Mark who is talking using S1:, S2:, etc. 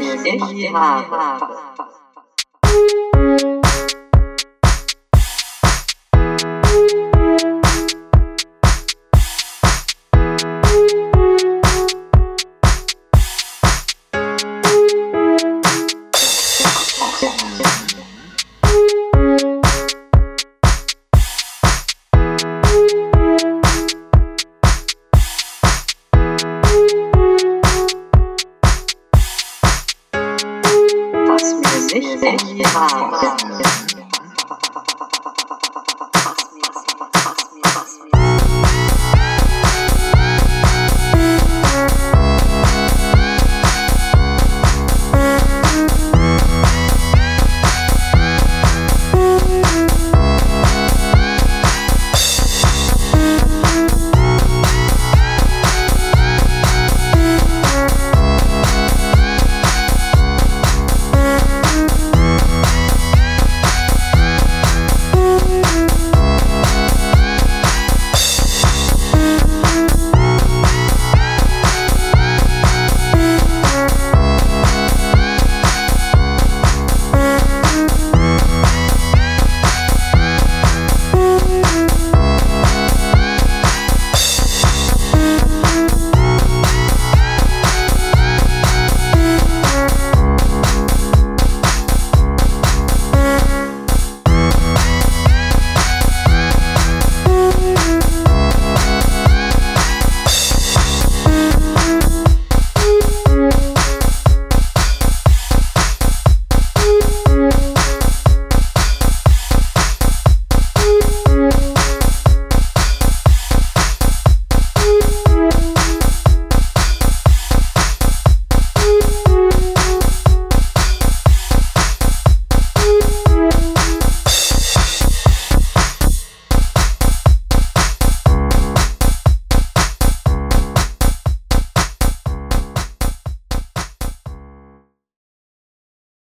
S1: 哎，行，行，行，行，行。没时间吃。